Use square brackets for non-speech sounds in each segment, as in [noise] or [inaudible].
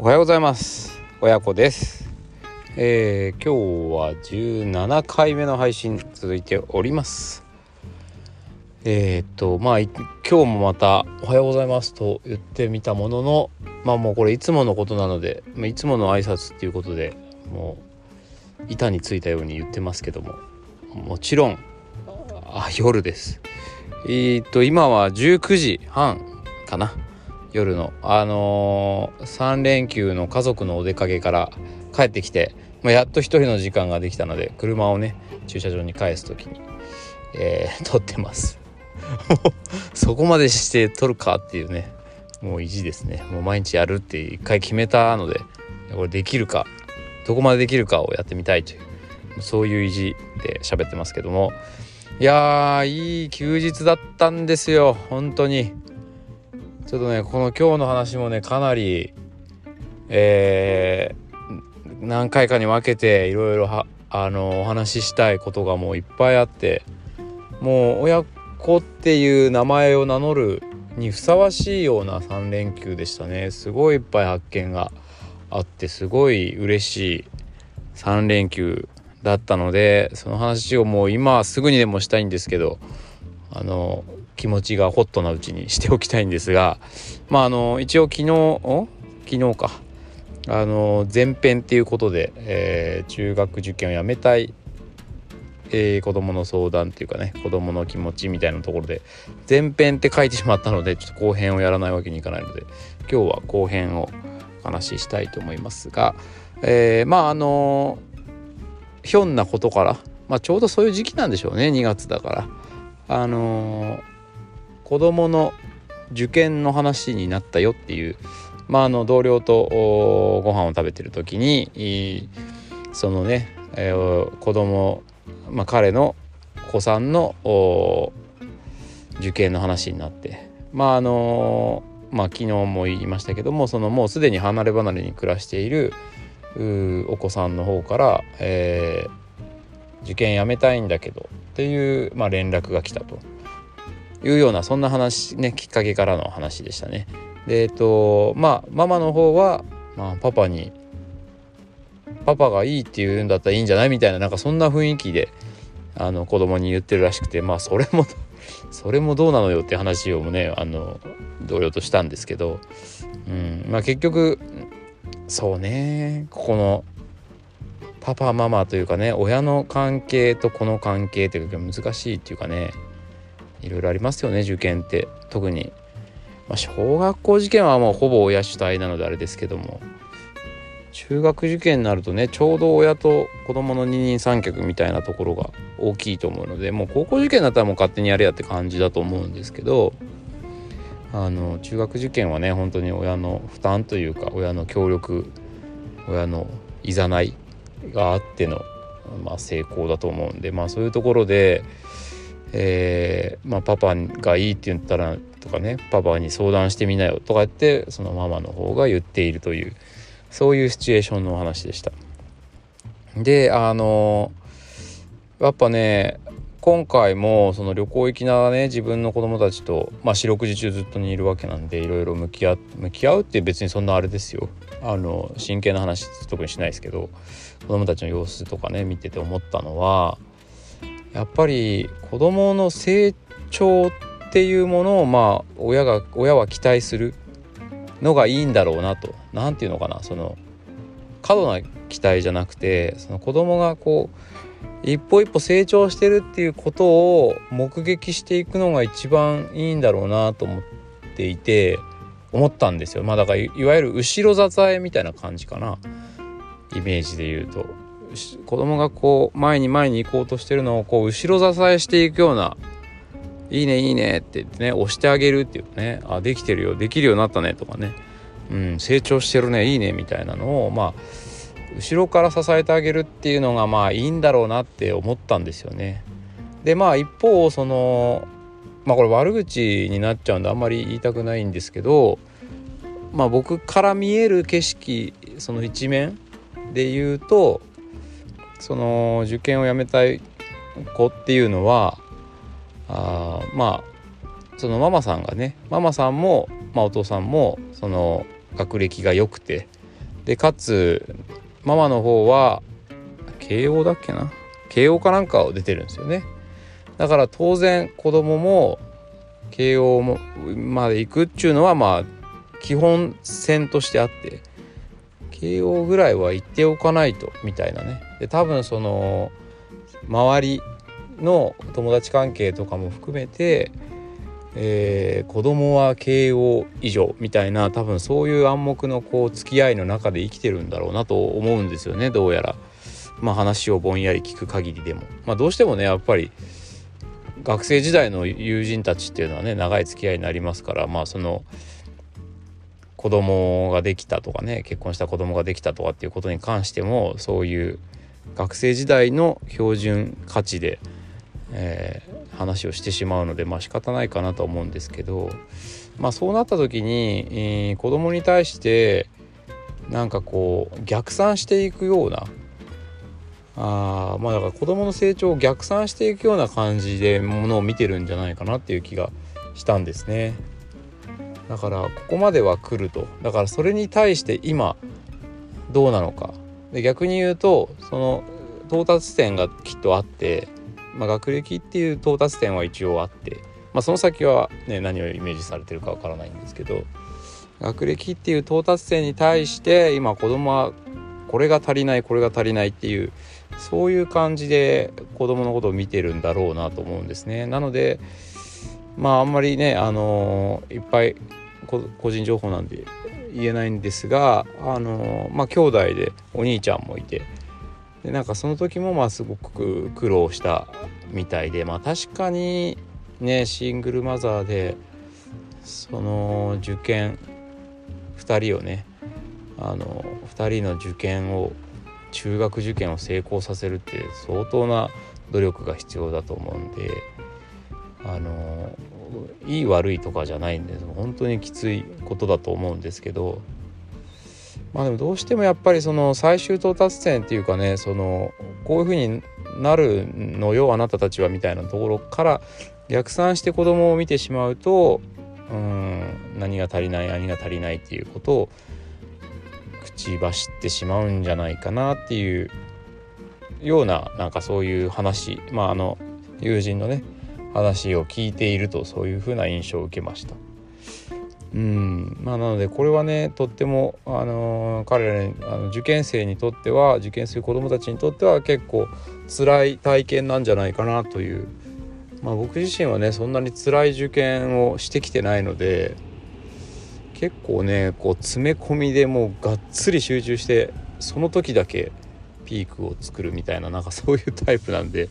おはようございます。親子です、えー、今日は17回目の配信続いております。えー、っとまあ今日もまた「おはようございます」と言ってみたもののまあもうこれいつものことなので、まあ、いつもの挨拶っていうことでもう板についたように言ってますけどももちろんあ夜です。えー、っと今は19時半かな。夜のあのー、3連休の家族のお出かけから帰ってきて、まあ、やっと一人の時間ができたので車をね駐車場に返す時に、えー、[laughs] 撮ってます。[laughs] そこまでして撮るかっていうねもう意地ですね。もう毎日やるって一回決めたのでこれできるかどこまでできるかをやってみたいというそういう意地で喋ってますけども。いやーいい休日だったんですよ。本当に。ちょっとねこの今日の話もねかなりえー、何回かに分けていろいろはあのお話ししたいことがもういっぱいあってもう親子っていう名前を名乗るにふさわしいような3連休でしたね。すごいいっぱい発見があってすごい嬉しい3連休だったのでその話をもう今すぐにでもしたいんですけどあの気持ちがホットなうちにしておきたいんですが [laughs] まああの一応昨日昨日かあの前編っていうことで、えー、中学受験をやめたい、えー、子どもの相談っていうかね子どもの気持ちみたいなところで前編って書いてしまったのでちょっと後編をやらないわけにいかないので今日は後編をお話ししたいと思いますが、えー、まああのひょんなことから、まあ、ちょうどそういう時期なんでしょうね2月だから。あの子どもの受験の話になったよっていう、まあ、あの同僚とご飯を食べてる時にそのね、えー、子供、まあ、彼の子さんの受験の話になってまああのまあ昨日も言いましたけどもそのもうすでに離れ離れに暮らしているお子さんの方から、えー、受験やめたいんだけどっていう、まあ、連絡が来たと。いうようなそんな話ねきっかけからの話でしたね。でえっとまあママの方は、まあ、パパにパパがいいって言うんだったらいいんじゃない？みたいななんかそんな雰囲気であの子供に言ってるらしくてまあそれも [laughs] それもどうなのよって話をもねあの同僚としたんですけど、うんまあ、結局そうねここのパパママというかね親の関係と子の関係っていうか難しいっていうかねいろいろありますよね受験って。特に、まあ、小学校受験はもうほぼ親主体なのであれですけども。中学受験になるとねちょうど親と子供の二人三脚みたいなところが大きいと思うのでもう高校受験だったらもう勝手にやれやって感じだと思うんですけどあの中学受験はね本当に親の負担というか親の協力親のいざないがあっての、まあ、成功だと思うんでまあそういうところで、えーまあ、パパがいいって言ったらとかねパパに相談してみなよとか言ってそのママの方が言っているというそういうシチュエーションのお話でした。であのやっぱね今回もその旅行行きながらね自分の子供たちと、まあ、四六時中ずっとにいるわけなんでいろいろ向き合向き合うって別にそんなあれですよあの真剣な話特にしないですけど子供たちの様子とかね見てて思ったのはやっぱり子供の成長っていうものをまあ親が親は期待するのがいいんだろうなと。何て言うのかな。その過度な期待じゃなくてその子供がこう一歩一歩成長してるっていうことを目撃していくのが一番いいんだろうなと思っていて思ったんですよ。まあだからいわゆる後ろ支えみたいな感じかな。イメージで言うと。子供がこう前に前に行こうとしてるのをこう後ろ支えしていくようないいねいいねって言ってね押してあげるっていうねあできてるよできるようになったねとかねうん成長してるねいいねみたいなのをまあ後ろから支えてあげるっていうのがまあいいんだろうなって思ったんですよね。でまあ一方そのまあこれ悪口になっちゃうんであんまり言いたくないんですけどまあ僕から見える景色その一面で言うとその受験をやめたい子っていうのはあまあそのママさんがねママさんも、まあ、お父さんもその学歴が良くてでかつママの方は慶応だっけな？慶応かなんかを出てるんですよね。だから当然子供も慶応もまで行くっちゅうのはまあ基本線としてあって慶応ぐらいは行っておかないとみたいなねで多分その周りの友達関係とかも含めて、えー、子供は慶応以上みたいな多分そういう暗黙のこう付き合いの中で生きてるんだろうなと思うんですよねどうやら。まあ、話をぼんやり聞く限りでも、まあ、どうしてもねやっぱり学生時代の友人たちっていうのはね長い付き合いになりますからまあその子供ができたとかね結婚した子供ができたとかっていうことに関してもそういう学生時代の標準価値で、えー、話をしてしまうのでまあ仕方ないかなと思うんですけどまあそうなった時に、えー、子供に対してなんかこう逆算していくようなあまあだから子供の成長を逆算していくような感じでものを見てるんじゃないかなっていう気がしたんですね。だからここまでは来るとだからそれに対して今どうなのかで逆に言うとその到達点がきっとあって、まあ、学歴っていう到達点は一応あって、まあ、その先は、ね、何をイメージされてるかわからないんですけど学歴っていう到達点に対して今子供はこれが足りないこれが足りないっていうそういう感じで子供のことを見てるんだろうなと思うんですね。なのでまああんまりねあのいっぱい個人情報なんで言えないんですがあのまあ兄弟でお兄ちゃんもいてでなんかその時もまあすごく苦労したみたいでまあ確かにねシングルマザーでその受験2人をねあの2人の受験を中学受験を成功させるって相当な努力が必要だと思うんであのいい悪いとかじゃないんで本当にきついことだと思うんですけど。まあでもどうしてもやっぱりその最終到達点っていうかねそのこういうふうになるのよあなたたちはみたいなところから逆算して子供を見てしまうとうん何が足りない何が足りないっていうことを口走ってしまうんじゃないかなっていうようななんかそういう話。まああの友人のね話を聞いているとそういうふうな印象を受けました。うんまあ、なのでこれはねとっても、あのー、彼らにあの受験生にとっては受験する子どもたちにとっては結構辛い体験なんじゃないかなという、まあ、僕自身はねそんなに辛い受験をしてきてないので結構ねこう詰め込みでもうがっつり集中してその時だけピークを作るみたいななんかそういうタイプなんで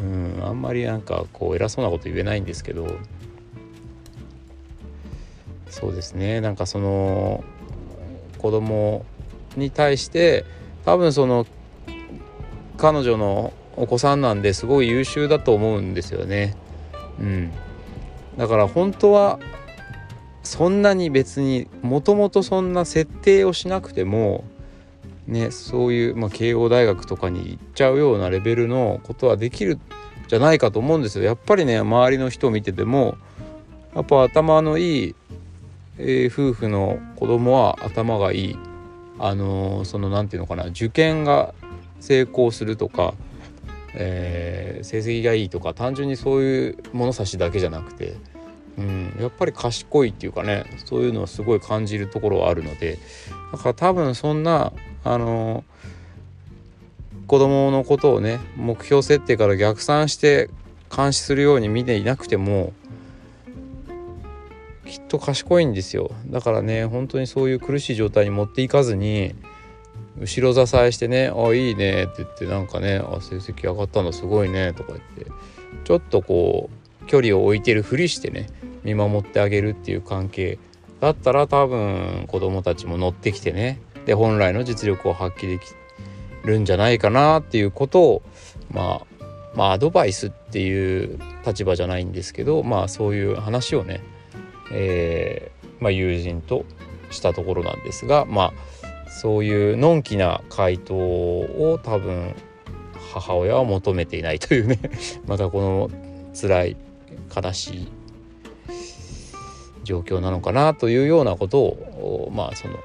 うんあんまりなんかこう偉そうなこと言えないんですけどそうですねなんかその子供に対して多分その彼女のお子さんなんですごい優秀だと思うんですよね。うん、だから本当はそんなに別にもともとそんな設定をしなくてもねそういう、まあ、慶応大学とかに行っちゃうようなレベルのことはできるじゃないかと思うんですよ。やっぱりね周りの人を見ててもやっぱ頭のいい、えー、夫婦の子供は頭がいいあのー、その何て言うのかな受験が成功するとか、えー、成績がいいとか単純にそういう物差しだけじゃなくてうん、やっぱり賢いっていうかねそういうのをすごい感じるところはあるのでだから多分そんなあの子供のことをね目標設定から逆算して監視するように見ていなくてもきっと賢いんですよ。だからね本当にそういう苦しい状態に持っていかずに後ろ支えしてね「あいいね」って言ってなんかね「あ成績上がったのすごいね」とか言ってちょっとこう距離を置いてるふりしてね見守ってあげるっていう関係だったら多分子供たちも乗ってきてねで本来の実力を発揮できるんじゃないかなっていうことをまあまあアドバイスっていう立場じゃないんですけどまあそういう話をね、えー、まあ、友人としたところなんですがまあそういうのんきな回答を多分母親は求めていないというね [laughs] またこの辛い悲しい状況なのかなというようなことをまあその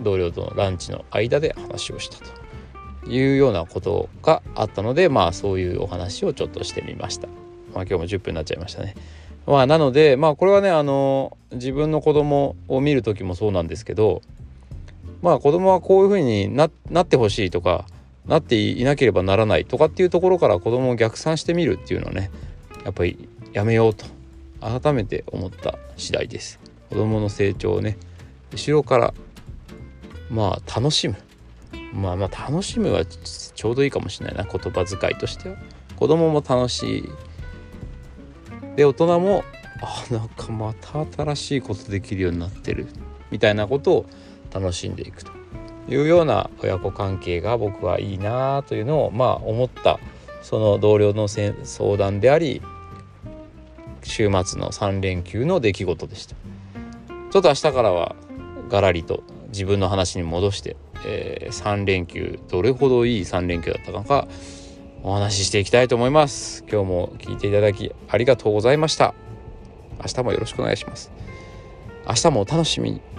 同僚とのランチの間で話をしたと。いうようなことがあったのでまあそういうお話をちょっとしてみました。まあ、今日も10分になっちゃいましたね。まあ、なのでまあこれはねあの自分の子供を見る時もそうなんですけどまあ子供はこういうふうになってほしいとかなっていなければならないとかっていうところから子供を逆算してみるっていうのはねやっぱりやめようと改めて思った次第です。子供の成長をね後ろからまあ楽しむまあまあ楽しむはちょうどいいかもしれないな言葉遣いとしては子供も楽しいで大人もあなんかまた新しいことできるようになってるみたいなことを楽しんでいくというような親子関係が僕はいいなというのをまあ思ったその同僚の相談であり週末の3連休の出来事でしたちょっと明日からはガラリと自分の話に戻して、えー、3連休どれほどいい3連休だったのかお話ししていきたいと思います。今日も聞いていただきありがとうございました。明日もよろしくお願いします。明日もお楽しみに。